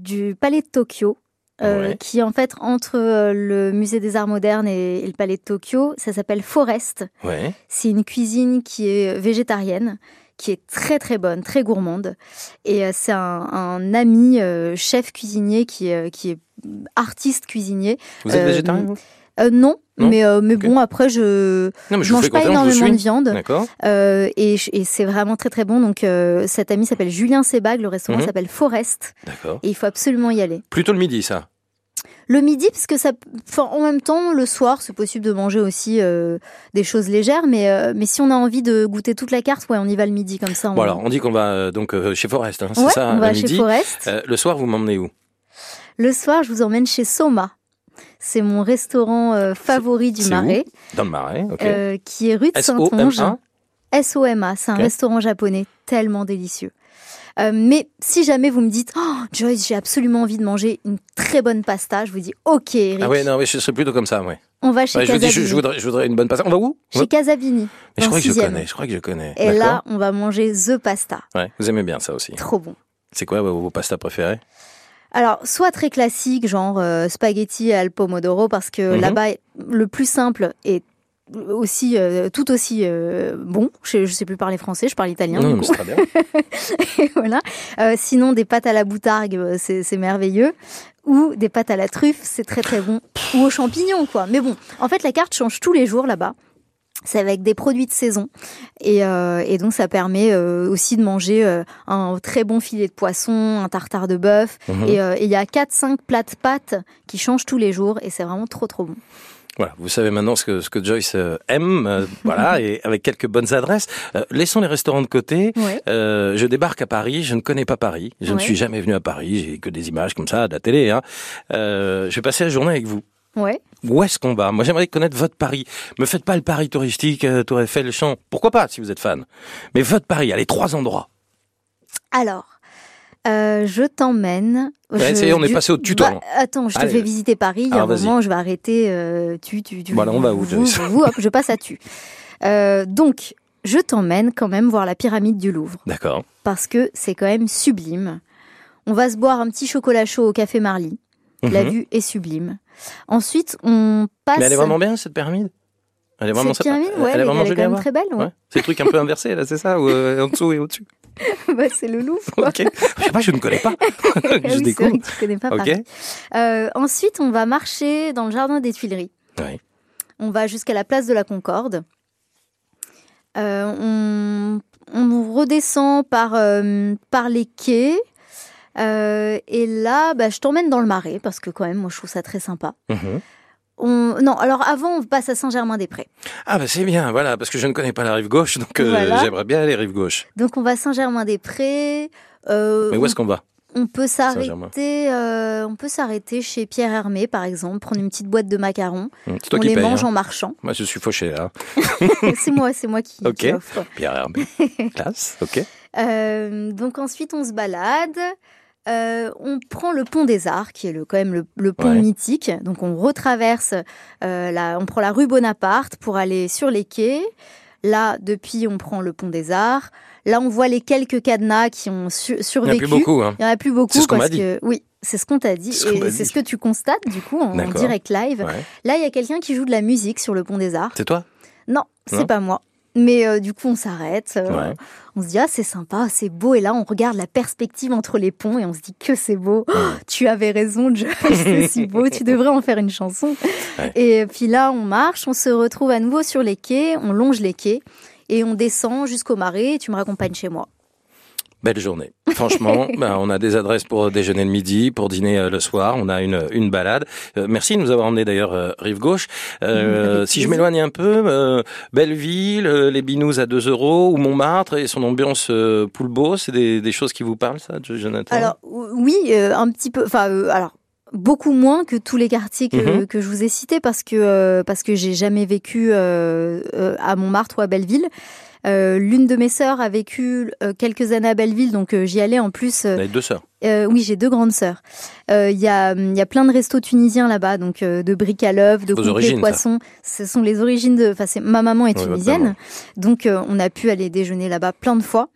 Speaker 2: du Palais de Tokyo. euh,
Speaker 1: Ouais.
Speaker 2: qui est en fait entre euh, le musée des arts modernes et, et le palais de Tokyo. Ça s'appelle Forest.
Speaker 1: Ouais.
Speaker 2: C'est une cuisine qui est végétarienne, qui est très très bonne, très gourmande. Et euh, c'est un, un ami euh, chef cuisinier qui, est- qui est artiste cuisinier.
Speaker 1: Vous êtes
Speaker 2: Euh,
Speaker 1: végétarien
Speaker 2: Euh, non,
Speaker 1: Non
Speaker 2: mais, euh, mais bon, après, je
Speaker 1: vous
Speaker 2: mange pas énormément de viande. Euh, et, et c'est vraiment très très bon. Donc cet ami s'appelle Julien Sebag, le restaurant s'appelle Forest et il faut absolument y aller.
Speaker 1: Plutôt le midi, ça.
Speaker 2: Le midi, parce que ça, enfin, en même temps, le soir, c'est possible de manger aussi euh, des choses légères, mais euh, mais si on a envie de goûter toute la carte, ouais, on y va le midi comme ça. On,
Speaker 1: Bon alors, on dit qu'on va euh, donc chez Forest, hein, c'est
Speaker 2: ouais,
Speaker 1: ça,
Speaker 2: on
Speaker 1: le
Speaker 2: va
Speaker 1: midi.
Speaker 2: chez Forest.
Speaker 1: Le soir, vous m'emmenez où?
Speaker 2: Le soir, je vous emmène chez Soma. C'est mon restaurant euh, favori du Marais,
Speaker 1: Dans le marais, ok.
Speaker 2: euh, qui est rue de Saint-Onge.
Speaker 1: S-O-M-A
Speaker 2: SOMA, c'est un restaurant japonais tellement délicieux. Euh, mais si jamais vous me dites, oh, Joyce, j'ai absolument envie de manger une très bonne pasta, je vous dis, ok, Eric,
Speaker 1: Ah ouais, non, mais je serais plutôt comme ça, ouais.
Speaker 2: on va chez
Speaker 1: Ouais, je, vous dis,
Speaker 2: Casabini.
Speaker 1: je, je voudrais, je voudrais une bonne pasta. On va où?
Speaker 2: Chez Casabini.
Speaker 1: Mais je crois que je connais, je crois que je connais.
Speaker 2: Et là, on va manger the pasta.
Speaker 1: Ouais, vous aimez bien ça aussi.
Speaker 2: Trop bon.
Speaker 1: C'est quoi vos, vos pastas préférées?
Speaker 2: Alors, soit très classique, genre euh, spaghetti al pomodoro, parce que
Speaker 1: Mhm.
Speaker 2: là-bas, le plus simple est aussi euh, tout aussi euh, bon. Je, je sais plus parler français, je parle italien.
Speaker 1: Non,
Speaker 2: du coup.
Speaker 1: c'est très bien.
Speaker 2: voilà. Euh, sinon, des pâtes à la boutargue, c'est c'est merveilleux. Ou des pâtes à la truffe, c'est très très bon. Ou aux champignons, quoi. Mais bon, en fait, la carte change tous les jours là-bas. C'est avec des produits de saison. Et, euh, et donc, ça permet euh, aussi de manger euh, un très bon filet de poisson, un tartare de bœuf.
Speaker 1: Mhm.
Speaker 2: Et il y a 4-5 plats de pâtes qui changent tous les jours. Et c'est vraiment trop trop bon.
Speaker 1: Voilà, vous savez maintenant ce que, ce que Joyce aime, euh, voilà, et avec quelques bonnes adresses. Euh, laissons les restaurants de côté.
Speaker 2: Ouais.
Speaker 1: Euh, je débarque à Paris, je ne connais pas Paris, je ne suis jamais venu à Paris, j'ai que des images comme ça, de la télé. Hein. Je vais passer la journée avec vous.
Speaker 2: Ouais.
Speaker 1: Où est-ce qu'on va? Moi, j'aimerais connaître votre Paris. Me faites pas le Paris touristique, euh, Tour Eiffel, le Champ. Pourquoi pas, si vous êtes fan? Mais votre Paris, allez, trois endroits.
Speaker 2: Alors, euh, je t'emmène.
Speaker 1: Ouais,
Speaker 2: je-
Speaker 1: est, on est
Speaker 2: du-
Speaker 1: passé au tuto.
Speaker 2: Bah, attends, je te
Speaker 1: Allez.
Speaker 2: fais visiter Paris. Il y a un moment, je vais arrêter. euh, tu, tu, tu.
Speaker 1: Voilà, on va où,
Speaker 2: vous,
Speaker 1: Joyce?
Speaker 2: vous, hop, je passe à tu. Euh, donc, je t'emmène quand même voir la pyramide du Louvre
Speaker 1: D'accord.
Speaker 2: parce que c'est quand même sublime. On va se boire un petit chocolat chaud au café Marly. La
Speaker 1: Mhm.
Speaker 2: vue est sublime. Ensuite, on passe.
Speaker 1: Mais elle est vraiment bien, cette pyramide? Elle est vraiment
Speaker 2: Cette pyramide,
Speaker 1: elle-
Speaker 2: ouais,
Speaker 1: elle est vraiment
Speaker 2: elle est
Speaker 1: jolie
Speaker 2: quand
Speaker 1: à
Speaker 2: même
Speaker 1: voir
Speaker 2: très belle. ouais.
Speaker 1: Ouais. C'est le truc un peu inversé, là, c'est ça Ou euh, en dessous et au-dessus?
Speaker 2: Bah, c'est le Louvre. quoi.
Speaker 1: Ok. Je sais pas, je ne connais pas.
Speaker 2: Ah
Speaker 1: je
Speaker 2: oui, c'est
Speaker 1: découvre.
Speaker 2: vrai que tu connais pas. Euh, ensuite, on va marcher dans le jardin des Tuileries.
Speaker 1: Ouais.
Speaker 2: On va jusqu'à la place de la Concorde. Euh, on, on redescend par, euh, par les quais. Euh, et là, bah, je t'emmène dans le marais parce que quand même, moi, je trouve ça très sympa.
Speaker 1: Mhm.
Speaker 2: On... Non, alors avant, on passe à Saint-Germain-des-Prés.
Speaker 1: Ah bah c'est bien, voilà, parce que je ne connais pas la rive gauche, donc euh,
Speaker 2: Voilà.
Speaker 1: j'aimerais bien aller rive gauche.
Speaker 2: Donc, on va à Saint-Germain-des-Prés. Euh,
Speaker 1: Mais où est-ce qu'on va?
Speaker 2: on peut s'arrêter, euh, on peut s'arrêter chez Pierre Hermé, par exemple, prendre une petite boîte de macarons.
Speaker 1: C'est toi
Speaker 2: on
Speaker 1: qui
Speaker 2: les mange
Speaker 1: hein.
Speaker 2: en marchant.
Speaker 1: Moi je suis fauché là.
Speaker 2: c'est moi, c'est moi qui,
Speaker 1: Ok.
Speaker 2: qui offre.
Speaker 1: Pierre Hermé. Classe, ok.
Speaker 2: Donc ensuite, on se balade. Euh, on prend le pont des Arts, qui est le, quand même le, le pont
Speaker 1: Ouais.
Speaker 2: mythique. Donc on retraverse, euh, la, on prend la rue Bonaparte pour aller sur les quais. Là, depuis, on prend le pont des Arts. Là, on voit les quelques cadenas qui ont su-
Speaker 1: Il n'y en a
Speaker 2: survécu.
Speaker 1: plus beaucoup. Hein.
Speaker 2: Il n'y en a plus beaucoup
Speaker 1: C'est ce qu'on
Speaker 2: parce que oui, c'est ce qu'on t'a dit
Speaker 1: ce
Speaker 2: et c'est ce que tu constates du coup en, direct live.
Speaker 1: Ouais.
Speaker 2: Là, il y a quelqu'un qui joue de la musique sur le pont des Arts.
Speaker 1: C'est toi?
Speaker 2: Non, c'est pas moi. Mais euh, du coup, on s'arrête. euh,
Speaker 1: Ouais.
Speaker 2: On se dit ah c'est sympa, c'est beau. Et là, on regarde la perspective entre les ponts et on se dit que c'est beau. Oh, tu avais raison, Josh, c'est si beau. Tu devrais en faire une chanson.
Speaker 1: Ouais.
Speaker 2: Et puis là, on marche, on se retrouve à nouveau sur les quais, on longe les quais et on descend jusqu'au marais. Et tu me raccompagnes chez moi.
Speaker 1: Belle journée. Franchement, ben, on a des adresses pour déjeuner le midi, pour dîner euh, le soir. On a une, une balade. Euh, merci de nous avoir emmené d'ailleurs euh, rive gauche. si je m'éloigne un peu, Belleville, les binous à 2 euros ou Montmartre et son ambiance poulbeau, c'est des, des, choses qui vous parlent, ça, Jonathan?
Speaker 2: Alors oui, un petit peu. Enfin, alors beaucoup moins que tous les quartiers que, mhm. que je vous ai cités parce que parce que j'ai jamais vécu à Montmartre ou à Belleville. Euh, l'une de mes sœurs a vécu euh, quelques années à Belleville, donc euh, j'y allais en plus. Vous
Speaker 1: avez deux sœurs
Speaker 2: Oui, j'ai deux grandes sœurs. Il y, a, y a plein de restos tunisiens là-bas, donc de briques à l'œuf, de coups poissons. Ce sont les origines de. Enfin, ma maman est tunisienne, donc on a pu aller déjeuner là-bas plein de fois.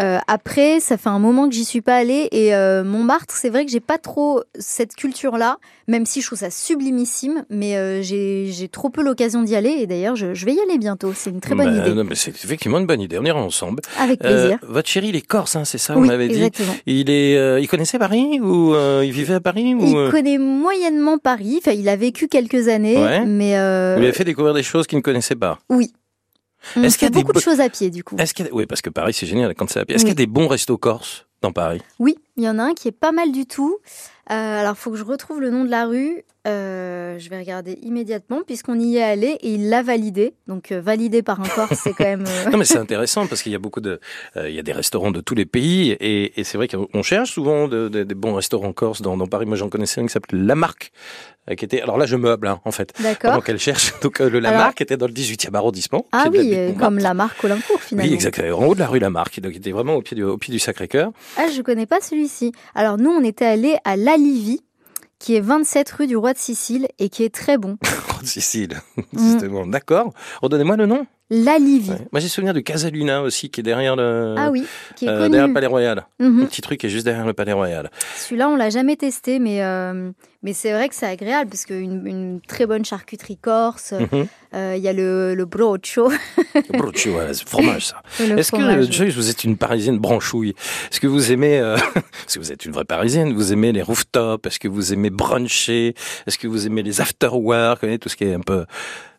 Speaker 2: Euh, après, ça fait un moment que j'y suis pas allée et euh, Montmartre, c'est vrai que j'ai pas trop cette culture-là, même si je trouve ça sublimissime, mais euh, j'ai trop peu l'occasion d'y aller et d'ailleurs je, je, vais y aller bientôt. C'est une très bonne bah, idée.
Speaker 1: C'est effectivement une bonne idée. On ira ensemble.
Speaker 2: Avec plaisir.
Speaker 1: votre chéri, il est corse, hein, c'est ça, vous m'avez dit. Il est, il connaissait Paris ou il vivait à Paris ou...
Speaker 2: Il connaît moyennement Paris. Enfin, il a vécu quelques années, mais
Speaker 1: vous lui avez fait découvrir des choses qu'il ne connaissait pas?
Speaker 2: Oui. Est-ce qu'il y a beaucoup de choses à pied, du coup.
Speaker 1: Est-ce qu'il Oui, parce que Paris, c'est génial quand c'est à pied. Est-ce qu'il y a des bons restos corses dans Paris?
Speaker 2: Oui, il y en a un qui est pas mal du tout. Euh, alors, il faut que je retrouve le nom de la rue. Euh, je vais regarder immédiatement puisqu'on y est allé et il l'a validé. Donc euh, validé par un Corse, c'est quand même.
Speaker 1: non mais c'est intéressant parce qu'il y a beaucoup de, il y a des restaurants de tous les pays et, et c'est vrai qu'on cherche souvent des bons restaurants corse dans, dans Paris. Moi j'en connaissais un qui s'appelait La Marque, qui était. Alors là je meuble hein, en fait.
Speaker 2: D'accord.
Speaker 1: Donc elle cherche. Donc le La Marque était dans le 18e arrondissement.
Speaker 2: Ah oui, comme La Marque Olincourt finalement.
Speaker 1: Oui exactement. En haut de la rue La Marque, donc il était vraiment au pied du, au pied du Sacré-Cœur.
Speaker 2: Ah je connais pas celui-ci. Alors nous on était allé à La Livie qui est 27 rue du Roi de Sicile et qui est très bon.
Speaker 1: Roi de Sicile, justement. D'accord. Redonnez-moi le nom.
Speaker 2: La Livie.
Speaker 1: Moi, j'ai souvenir de Casaluna aussi, qui est derrière le.
Speaker 2: Ah oui, qui est
Speaker 1: euh, derrière le Palais Royal. Mhm. Un petit truc qui est juste derrière le Palais Royal.
Speaker 2: Celui-là, on l'a jamais testé, mais euh, mais c'est vrai que c'est agréable parce qu'une une très bonne charcuterie corse. Mhm. Euh, il y a le, le brocho.
Speaker 1: le brocho, ouais, c'est fromage ça. Est-ce que Joyce, vous êtes une Parisienne branchouille? Est-ce que vous aimez, est-ce que vous êtes une vraie Parisienne? Vous aimez les rooftops? Est-ce que vous aimez bruncher? Est-ce que vous aimez les after work? Tout ce qui est un peu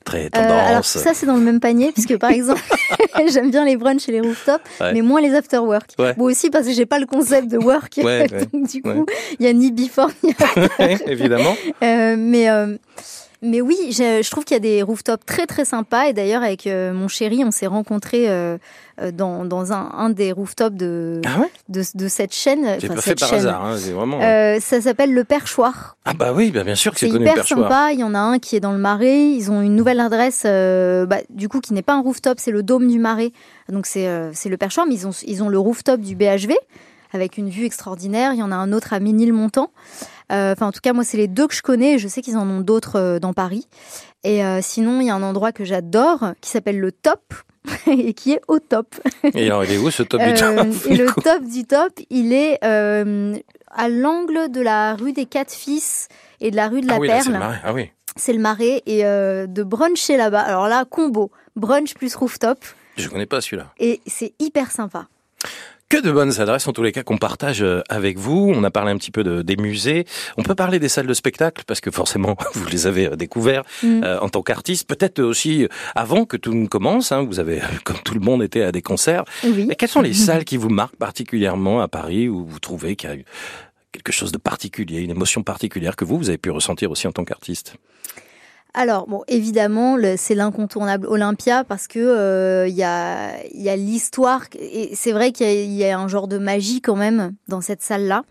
Speaker 1: très euh, tendance. alors
Speaker 2: ça c'est dans le même panier puisque par exemple j'aime bien les brunchs et les rooftops mais moins les after work. Ouais. Bon aussi parce que j'ai pas le concept de work donc du coup il y a ni before ni
Speaker 1: after. évidemment.
Speaker 2: Euh, mais euh, mais oui, je, trouve qu'il y a des rooftops très très sympas et d'ailleurs avec euh, mon chéri, on s'est rencontrés euh, euh, dans, dans un, un, des rooftops de,
Speaker 1: ah ouais?
Speaker 2: de, de, cette chaîne.
Speaker 1: C'est pas fait par hasard, hein, c'est vraiment.
Speaker 2: ça s'appelle le Perchoir.
Speaker 1: Ah bah oui, bah bien sûr que c'est connu.
Speaker 2: C'est hyper sympa. Il y en a un qui est dans le Marais. Ils ont une nouvelle adresse, bah, du coup qui n'est pas un rooftop, c'est le Dôme du Marais. Donc c'est le Perchoir, mais ils ont ils ont le rooftop du BHV avec une vue extraordinaire. Il y en a un autre à Ménilmontant. Euh, enfin, en tout cas, moi, c'est les deux que je connais. Je sais qu'ils en ont d'autres euh, dans Paris. Et euh, sinon, il y a un endroit que j'adore qui s'appelle le Top et qui est au top.
Speaker 1: Et alors, il est où ce top du top
Speaker 2: Et le top du top, il est à l'angle de la rue des Quatre Fils et de la rue de la
Speaker 1: ah oui,
Speaker 2: Perle.
Speaker 1: Là, le ah oui.
Speaker 2: C'est le marais et de bruncher là-bas. Alors là, combo, brunch plus rooftop.
Speaker 1: Je connais pas celui-là.
Speaker 2: Et c'est hyper sympa.
Speaker 1: Que de bonnes adresses en tous les cas qu'on partage euh, avec vous. On a parlé un petit peu de, des musées. On peut parler des salles de spectacle parce que forcément vous les avez euh, découverts mm. euh, en tant qu'artiste. Peut-être aussi avant que tout ne commence. Hein, vous avez, comme tout le monde, été à des concerts.
Speaker 2: Oui.
Speaker 1: quelles sont les salles qui vous marquent particulièrement à Paris où vous trouvez qu'il y a quelque chose de particulier, une émotion particulière que vous, vous avez pu ressentir aussi en tant qu'artiste?
Speaker 2: Alors, bon, évidemment, c'est l'incontournable Olympia parce que euh, il y a, y a l'histoire et c'est vrai qu'il y, y, a un genre de magie quand même dans cette salle-là.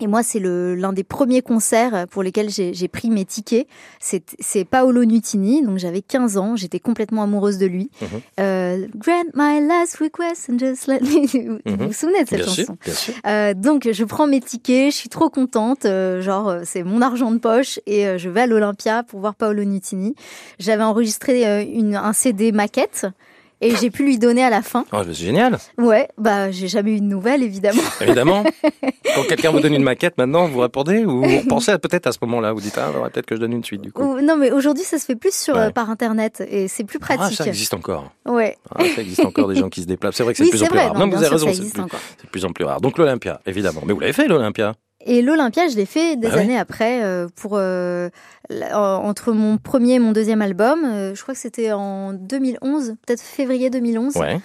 Speaker 2: Et moi, c'est l'un des premiers concerts pour lesquels j'ai pris mes tickets. C'est Paolo Nutini, donc j'avais 15 ans, j'étais complètement amoureuse de lui. Mhm. euh, Grant my last request and just let me. Vous vous mhm. souvenez de cette chanson? euh, Donc, je prends mes tickets, je suis trop contente. Euh, genre, euh, c'est mon argent de poche et euh, je vais à l'Olympia pour voir Paolo Nutini. J'avais enregistré une, un CD maquette et j'ai pu lui donner à la fin.
Speaker 1: Oh, c'est génial.
Speaker 2: Ouais, bah j'ai jamais eu de nouvelles évidemment.
Speaker 1: Évidemment. Quand quelqu'un vous donne une maquette maintenant, vous répondez ou vous pensez peut-être à ce moment-là, vous dites ah peut-être que je donne une suite du coup.
Speaker 2: non mais aujourd'hui ça se fait plus sur euh, par internet et c'est plus pratique.
Speaker 1: Ah ça existe encore.
Speaker 2: Ouais.
Speaker 1: Ah, ça existe encore des gens qui se déplacent. C'est vrai que c'est de plus en plus rare. Non, vous avez raison, c'est de plus en plus rare. Donc l'Olympia évidemment. Mais vous l'avez fait l'Olympia?
Speaker 2: Et l'Olympia, je l'ai fait des ah années après euh, pour euh, entre mon premier et mon deuxième album. Euh, je crois que c'était en 2011, peut-être février 2011.
Speaker 1: Ouais.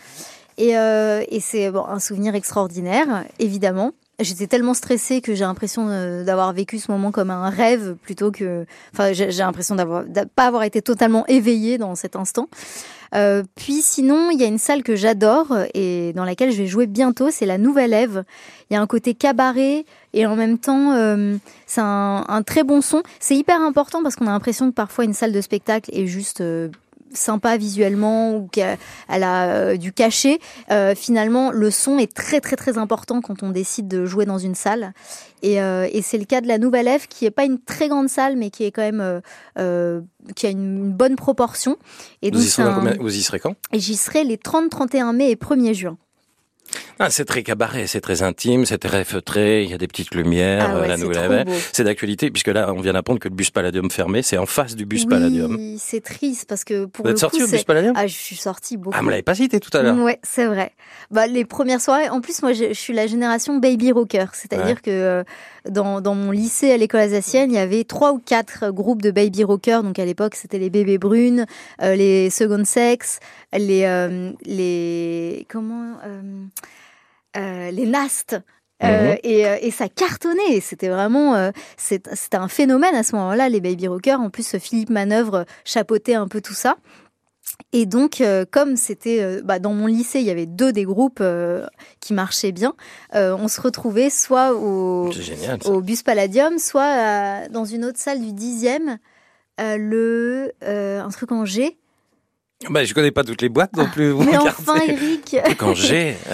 Speaker 2: Et, et c'est bon, un souvenir extraordinaire, évidemment. J'étais tellement stressée que j'ai l'impression euh, d'avoir vécu ce moment comme un rêve plutôt que. Enfin, j'ai l'impression d'avoir pas avoir été totalement éveillée dans cet instant. Euh, puis sinon, il y a une salle que j'adore et dans laquelle je vais jouer bientôt. C'est la Nouvelle Ève. Il y a un côté cabaret et en même temps, euh, c'est un, un très bon son. C'est hyper important parce qu'on a l'impression que parfois une salle de spectacle est juste euh, sympa visuellement ou qu'elle elle a euh, du cachet. Euh, finalement, le son est très très très important quand on décide de jouer dans une salle. Et, euh, et c'est le cas de la Nouvelle Ève, qui est pas une très grande salle, mais qui est quand même euh, qui a une, bonne proportion. Et
Speaker 1: Vous
Speaker 2: donc
Speaker 1: y,
Speaker 2: un-
Speaker 1: combien- vous y serez quand?
Speaker 2: Et j'y serai les 30, 31 mai et 1er juin.
Speaker 1: Ah, C'est très cabaret, c'est très intime, c'est très feutré, il y a des petites lumières,
Speaker 2: Ah ouais,
Speaker 1: la
Speaker 2: c'est
Speaker 1: nouvelle. C'est d'actualité, puisque là, on vient d'apprendre que le bus Palladium fermé, c'est en face du bus Palladium.
Speaker 2: Oui, c'est triste parce que pour
Speaker 1: Vous
Speaker 2: le
Speaker 1: êtes sorti
Speaker 2: coup,
Speaker 1: au bus Palladium
Speaker 2: Ah, je suis sortie beaucoup.
Speaker 1: Ah, me l'avez pas cité tout à l'heure.
Speaker 2: Ouais, c'est vrai. Bah, les premières soirées, en plus, moi, je, je suis la génération baby rocker. C'est-à-dire
Speaker 1: Ouais.
Speaker 2: que euh, dans, dans mon lycée à l'école alsacienne, il y avait trois ou quatre groupes de baby rockers. Donc, à l'époque, c'était les bébés brunes, euh, les second sex, les, euh, les, comment, euh, euh, les nastes. Euh,
Speaker 1: Mhm.
Speaker 2: et, et ça cartonnait. C'était vraiment, euh, c'était un phénomène à ce moment-là, les baby rockers. En plus, Philippe Manœuvre chapeautait un peu tout ça. Et donc, euh, comme c'était euh, bah, dans mon lycée, il y avait deux des groupes euh, qui marchaient bien, on se retrouvait soit au,
Speaker 1: génial.
Speaker 2: Bus Palladium, soit dans une autre salle du 10e, euh, le, un truc en G.
Speaker 1: Bah, je connais pas toutes les boîtes non plus. vous
Speaker 2: Mais
Speaker 1: regardez.
Speaker 2: enfin, Eric
Speaker 1: Un truc en G,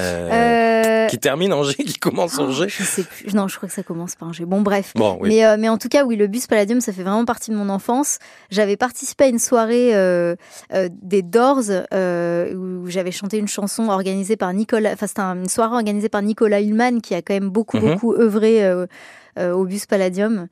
Speaker 1: euh, qui termine en G, qui commence en
Speaker 2: oh,
Speaker 1: G.
Speaker 2: Je sais plus. Non, je crois que ça commence par un G. Bon, bref.
Speaker 1: Bon, oui.
Speaker 2: Mais, euh, mais en tout cas, oui, le bus Palladium, ça fait vraiment partie de mon enfance. J'avais participé à une soirée euh, des Doors où j'avais chanté une chanson organisée par Nicolas. Enfin, c'était un- une soirée organisée par Nicolas Hillman qui a quand même beaucoup,
Speaker 1: Mhm.
Speaker 2: beaucoup œuvré au bus Palladium.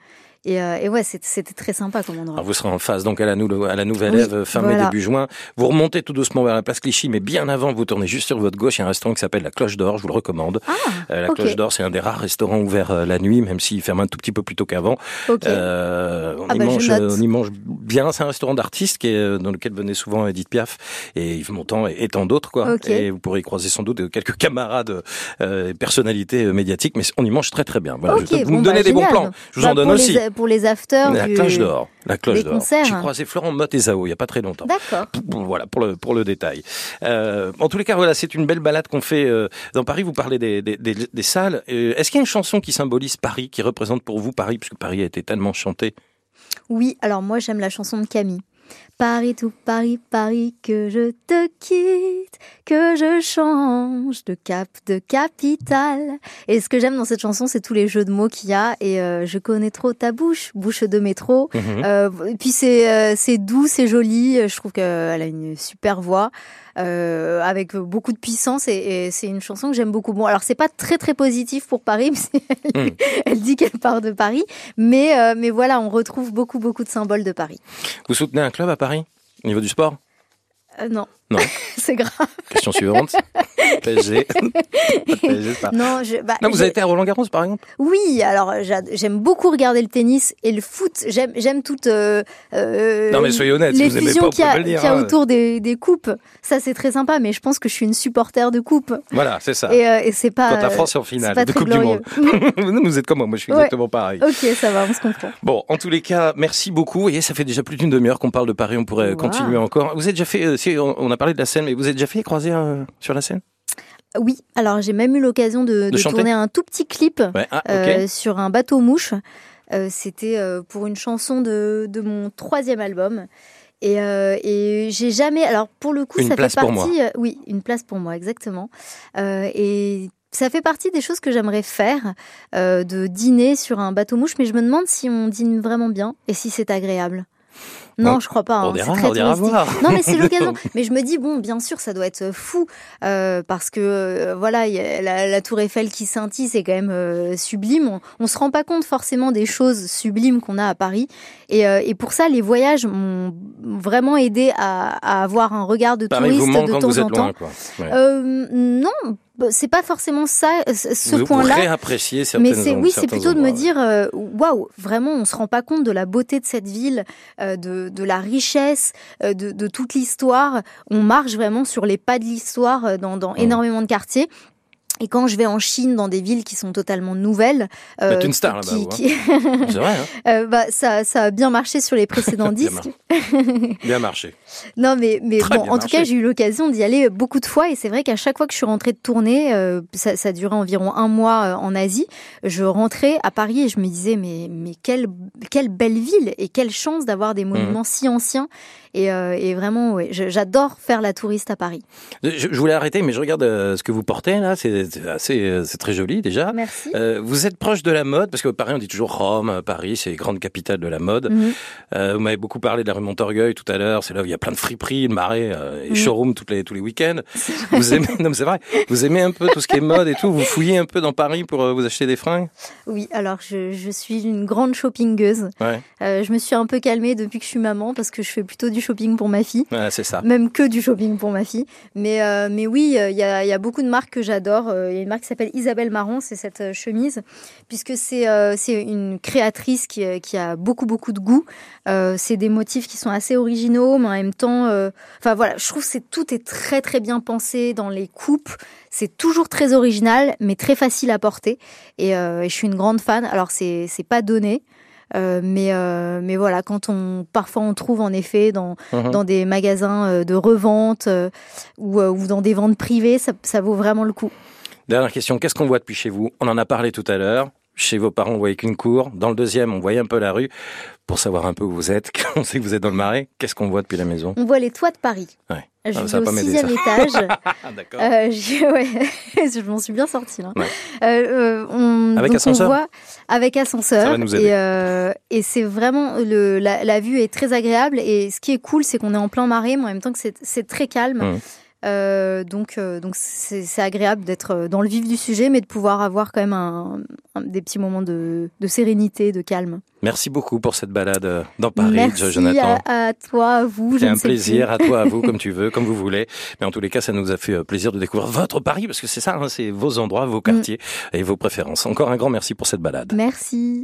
Speaker 2: Et, euh, et ouais, c'était très sympa comme endroit.
Speaker 1: Alors, vous serez en face donc à la, nou- à la nouvelle
Speaker 2: Oui,
Speaker 1: Ève fin mai
Speaker 2: voilà.
Speaker 1: début juin. Vous remontez tout doucement vers la place Clichy, mais bien avant, vous tournez juste sur votre gauche. Il y a un restaurant qui s'appelle la Cloche d'Or. Je vous le recommande.
Speaker 2: Ah,
Speaker 1: Euh, la. Cloche d'Or, c'est un des rares restaurants ouverts euh, la nuit, même s'il ferme un tout petit peu plus tôt qu'avant.
Speaker 2: ok.
Speaker 1: Euh, on,
Speaker 2: Ah
Speaker 1: y
Speaker 2: bah,
Speaker 1: mange, euh, on y mange bien. C'est un restaurant d'artistes qui est, dans lequel venait souvent Edith Piaf et Yves Montand et, et tant d'autres. quoi.
Speaker 2: Ok.
Speaker 1: Et vous pourrez y croiser sans doute quelques camarades, euh, et personnalités médiatiques, mais on y mange très très bien. Voilà, je- vous
Speaker 2: bon,
Speaker 1: me
Speaker 2: bah,
Speaker 1: donnez des bons plans. Je vous
Speaker 2: Bah,
Speaker 1: en donne aussi.
Speaker 2: Les, pour les afters.
Speaker 1: La
Speaker 2: du-
Speaker 1: cloche d'or. La cloche d'or. J'ai croisé Florent Mott et Zao il n'y a pas très longtemps.
Speaker 2: D'accord.
Speaker 1: Voilà pour le pour le détail. Euh, en tous les cas, voilà, c'est une belle balade qu'on fait euh, dans Paris. Vous parlez des des, des, des salles. Euh, Est-ce qu'il y a une chanson qui symbolise Paris, qui représente pour vous Paris, puisque Paris a été tellement chanté?
Speaker 2: Oui, alors moi j'aime la chanson de Camille. Paris, tout Paris, Paris, que je te quitte, que je change de cap, de capitale. Et ce que j'aime dans cette chanson, c'est tous les jeux de mots qu'il y a. Et euh, je connais trop ta bouche, bouche de métro.
Speaker 1: Mhm.
Speaker 2: Euh, et puis c'est euh, c'est doux, c'est joli. Je trouve qu'elle a une super voix. Avec beaucoup de puissance et, et c'est une chanson que j'aime beaucoup. Bon, alors c'est pas très très positif pour Paris, parce qu'elle
Speaker 1: Mm.
Speaker 2: elle dit qu'elle part de Paris, mais mais voilà, on retrouve beaucoup beaucoup de symboles de Paris.
Speaker 1: Vous soutenez un club à Paris? Au niveau du sport
Speaker 2: Euh, non,
Speaker 1: Non.
Speaker 2: c'est grave.
Speaker 1: Question suivante. PSG. PSG, pas.
Speaker 2: Non, je, bah,
Speaker 1: Non, vous avez été à Roland Garros, par exemple?
Speaker 2: Oui, alors j'aime beaucoup regarder le tennis et le foot. J'aime toute euh, euh,
Speaker 1: Non, mais soyez honnête, si
Speaker 2: les
Speaker 1: vous aimez
Speaker 2: fusions
Speaker 1: pas, vous
Speaker 2: qu'il y,
Speaker 1: pouvez
Speaker 2: a-
Speaker 1: pas le dire,
Speaker 2: qu'il y a
Speaker 1: hein.
Speaker 2: autour des, des coupes. Ça c'est très sympa, mais je pense que je suis une supporter de coupes
Speaker 1: Voilà, c'est ça.
Speaker 2: et, euh, et c'est pas.
Speaker 1: Quand la France est en finale
Speaker 2: pas
Speaker 1: de Coupe du. Monde. vous êtes comme moi, moi je suis
Speaker 2: Ouais.
Speaker 1: exactement pareil.
Speaker 2: ok, ça va, on se comprend.
Speaker 1: Bon, en tous les cas, merci beaucoup. Et ça fait déjà plus d'une demi-heure qu'on parle de Paris. On pourrait
Speaker 2: Wow.
Speaker 1: continuer encore. Vous êtes déjà fait, on on a parlé de la scène, mais vous êtes déjà fait croiser euh, sur la scène?
Speaker 2: Oui, alors j'ai même eu l'occasion de, tourner un tout petit clip
Speaker 1: Ouais. Ah,
Speaker 2: euh, sur un bateau mouche. Euh, C'était euh, pour une chanson de, de mon troisième album. Et, euh, et j'ai jamais. Alors pour le coup,
Speaker 1: Une
Speaker 2: ça
Speaker 1: place
Speaker 2: fait
Speaker 1: pour
Speaker 2: partie. euh, oui, une place pour moi, exactement. Euh, et ça fait partie des choses que j'aimerais faire, de dîner sur un bateau mouche. Mais je me demande si on dîne vraiment bien et si c'est agréable. Non,
Speaker 1: On-
Speaker 2: je crois pas.
Speaker 1: on
Speaker 2: hein, très
Speaker 1: on
Speaker 2: touristique.
Speaker 1: voir.
Speaker 2: Non, mais c'est l'occasion. Mais je me dis, bon, bien sûr, ça doit être fou, euh, parce que, euh, voilà, il y a la, la tour Eiffel qui scintille, c'est quand même euh, sublime. On, on se rend pas compte forcément des choses sublimes qu'on a à Paris. Et, et pour ça, les voyages m'ont vraiment aidé à, à avoir un regard de
Speaker 1: Paris vous
Speaker 2: touriste
Speaker 1: manque
Speaker 2: de
Speaker 1: quand
Speaker 2: temps
Speaker 1: vous
Speaker 2: en
Speaker 1: êtes
Speaker 2: temps.
Speaker 1: loin, quoi. Ouais.
Speaker 2: Non, c'est pas forcément ça, ce
Speaker 1: vous,
Speaker 2: point-là. Mais c'est oui, c'est plutôt de me dire, waouh, vraiment, on se rend pas compte de la beauté de cette ville, de, de la richesse, de, de toute l'histoire. On marche vraiment sur les pas de l'histoire dans, dans mmh. énormément de quartiers. Et quand je vais en Chine, dans des villes qui sont totalement nouvelles,
Speaker 1: euh, une star là-bas. Hein. C'est vrai. Hein
Speaker 2: euh, bah, ça, ça a bien marché sur les précédents disques.
Speaker 1: bien marché.
Speaker 2: Non, mais mais bon, en tout cas, j'ai eu l'occasion d'y aller beaucoup de fois, et c'est vrai qu'à chaque fois que je suis rentrée de tournée, euh, ça, ça durait environ un mois euh, en Asie. Je rentrais à Paris et je me disais mais mais quelle quelle belle ville et quelle chance d'avoir des monuments mmh. si anciens. Et, euh, et vraiment, ouais, j'adore faire la touriste à Paris.
Speaker 1: Je, je, voulais arrêter, mais je regarde ce que vous portez là. C'est assez, c'est très joli déjà.
Speaker 2: Merci.
Speaker 1: Euh, vous êtes proche de la mode parce que Paris, on dit toujours Rome, Paris, c'est grande capitale de la mode.
Speaker 2: Mmh.
Speaker 1: Euh, vous m'avez beaucoup parlé de la rue Montorgueil tout à l'heure. C'est là où il y a plein de friperies, de marais euh, et mmh. showrooms tous les tous les week-ends. Vous aimez, non, c'est vrai. Vous aimez un peu tout ce qui est mode et tout. Vous fouillez un peu dans Paris pour euh, vous acheter des fringues?
Speaker 2: Oui, alors je, je suis une grande shoppingueuse.
Speaker 1: Ouais.
Speaker 2: Euh, je me suis un peu calmée depuis que je suis maman parce que je fais plutôt du shopping pour ma fille.
Speaker 1: Ouais, c'est ça.
Speaker 2: Même que du shopping pour ma fille. Mais euh, mais oui, il y a, y a beaucoup de marques que j'adore. Il y a une marque qui s'appelle Isabelle Marron, c'est cette chemise, puisque c'est c'est une créatrice qui, qui a beaucoup beaucoup de goût. c'est des motifs qui sont assez originaux, mais en même temps, enfin voilà, je trouve que tout est très très bien pensé dans les coupes. C'est toujours très original, mais très facile à porter. Et, euh, je suis une grande fan. Alors c'est pas donné. Euh, mais euh, mais voilà, quand on parfois on trouve en effet dans
Speaker 1: Mhm.
Speaker 2: dans des magasins euh, de revente ou, ou dans des ventes privées, ça, ça vaut vraiment le coup.
Speaker 1: Dernière question, qu'est-ce qu'on voit depuis chez vous? On en a parlé tout à l'heure. Chez vos parents, on voyait qu'une cour. Dans le deuxième, on voyait un peu la rue. Pour savoir un peu où vous êtes, on sait que vous êtes dans le marais, qu'est-ce qu'on voit depuis la maison?
Speaker 2: On voit les toits de Paris.
Speaker 1: Ouais.
Speaker 2: Je
Speaker 1: Ah, ça
Speaker 2: au sixième étage.
Speaker 1: Ah, d'accord.
Speaker 2: Euh, j'ai- ouais, je m'en suis bien sortie là.
Speaker 1: Ouais.
Speaker 2: Euh, euh, on,
Speaker 1: Avec
Speaker 2: donc
Speaker 1: ascenseur?
Speaker 2: on voit avec ascenseur.
Speaker 1: Ça va nous aider.
Speaker 2: Et, euh, et c'est vraiment le, la, la vue est très agréable. Et ce qui est cool, c'est qu'on est en plein marais, mais en même temps que c'est très calme.
Speaker 1: Mhm.
Speaker 2: Euh, donc euh, donc c'est agréable d'être dans le vif du sujet, mais de pouvoir avoir quand même un, un- des petits moments de, de sérénité, de calme.
Speaker 1: Merci beaucoup pour cette balade euh, dans Paris,
Speaker 2: Merci
Speaker 1: Jonathan.
Speaker 2: à, à toi, à vous.
Speaker 1: C'est un plaisir à toi, à vous, comme tu veux, comme vous voulez. Mais en tous les cas, ça nous a fait euh, plaisir de découvrir votre Paris, parce que c'est ça, hein, c'est vos endroits, vos quartiers et vos préférences. Encore un grand merci pour cette balade.
Speaker 2: Merci.